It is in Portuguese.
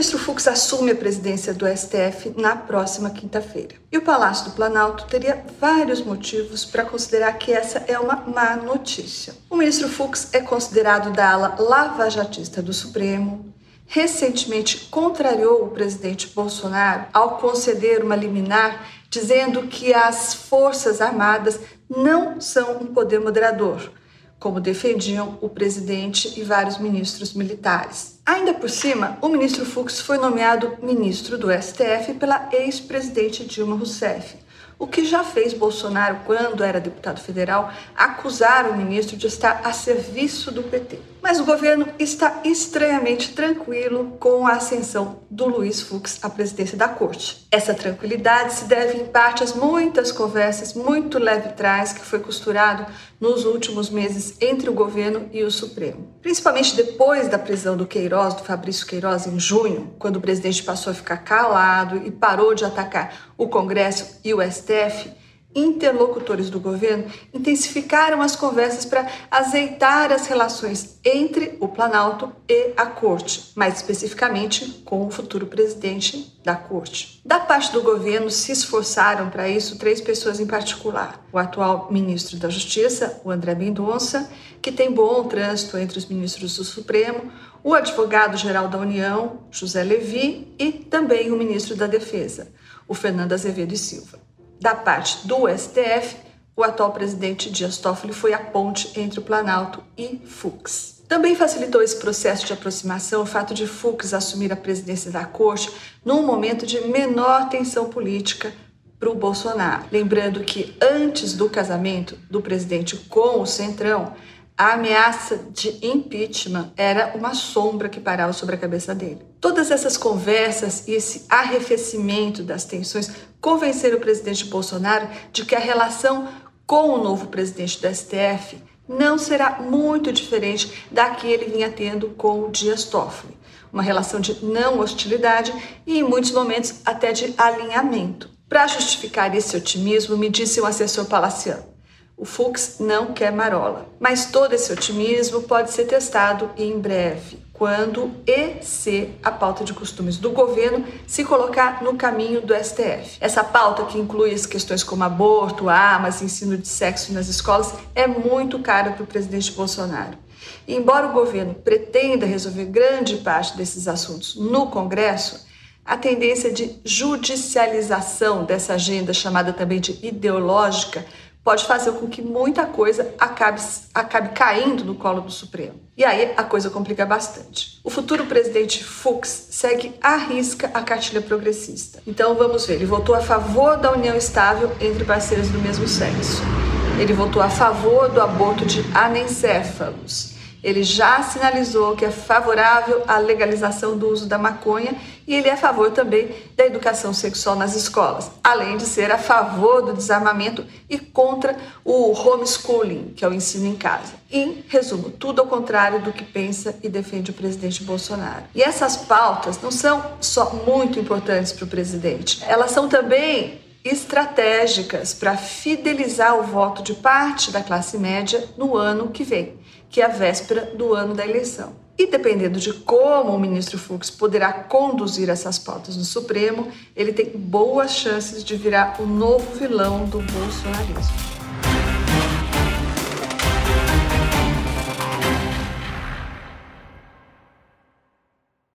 ministro Fux assume a presidência do STF na próxima quinta-feira. E o Palácio do Planalto teria vários motivos para considerar que essa é uma má notícia. O ministro Fux é considerado da ala lavajatista do Supremo, recentemente contrariou o presidente Bolsonaro ao conceder uma liminar dizendo que as Forças Armadas não são um poder moderador, como defendiam o presidente e vários ministros militares. Ainda por cima, o ministro Fux foi nomeado ministro do STF pela ex-presidente Dilma Rousseff o que já fez Bolsonaro, quando era deputado federal, acusar o ministro de estar a serviço do PT. Mas o governo está estranhamente tranquilo com a ascensão do Luiz Fux à presidência da corte. Essa tranquilidade se deve em parte às muitas conversas muito leve trás que foi costurado nos últimos meses entre o governo e o Supremo. Principalmente depois da prisão do Queiroz, do Fabrício Queiroz, em junho, quando o presidente passou a ficar calado e parou de atacar o Congresso e o STF, interlocutores do governo intensificaram as conversas para azeitar as relações entre o Planalto e a Corte, mais especificamente com o futuro presidente da Corte. Da parte do governo, se esforçaram para isso três pessoas em particular: o atual ministro da Justiça, o André Mendonça, que tem bom trânsito entre os ministros do Supremo, o advogado-geral da União, José Levi, e também o ministro da Defesa, o Fernando Azevedo e Silva. Da parte do STF, o atual presidente Dias Toffoli foi a ponte entre o Planalto e Fux. Também facilitou esse processo de aproximação o fato de Fux assumir a presidência da corte num momento de menor tensão política para o Bolsonaro. Lembrando que antes do casamento do presidente com o Centrão, a ameaça de impeachment era uma sombra que parava sobre a cabeça dele. Todas essas conversas e esse arrefecimento das tensões convenceram o presidente Bolsonaro de que a relação com o novo presidente do STF não será muito diferente da que ele vinha tendo com o Dias Toffoli. Uma relação de não hostilidade e, em muitos momentos, até de alinhamento. Para justificar esse otimismo, me disse um assessor palaciano. O Fux não quer marola, mas todo esse otimismo pode ser testado em breve, quando e se a pauta de costumes do governo se colocar no caminho do STF. Essa pauta, que inclui as questões como aborto, armas, ensino de sexo nas escolas, é muito cara para o presidente Bolsonaro. E embora o governo pretenda resolver grande parte desses assuntos no Congresso, a tendência de judicialização dessa agenda, chamada também de ideológica, pode fazer com que muita coisa acabe, acabe caindo no colo do Supremo. E aí a coisa complica bastante. O futuro presidente Fux segue à risca a cartilha progressista. Então vamos ver, ele votou a favor da união estável entre parceiros do mesmo sexo. Ele votou a favor do aborto de anencéfalos. Ele já sinalizou que é favorável à legalização do uso da maconha e ele é a favor também da educação sexual nas escolas, além de ser a favor do desarmamento e contra o homeschooling, que é o ensino em casa. Em resumo, tudo ao contrário do que pensa e defende o presidente Bolsonaro. E essas pautas não são só muito importantes para o presidente, elas são também estratégicas para fidelizar o voto de parte da classe média no ano que vem que é a véspera do ano da eleição. E dependendo de como o ministro Fux poderá conduzir essas pautas no Supremo, ele tem boas chances de virar o novo vilão do bolsonarismo.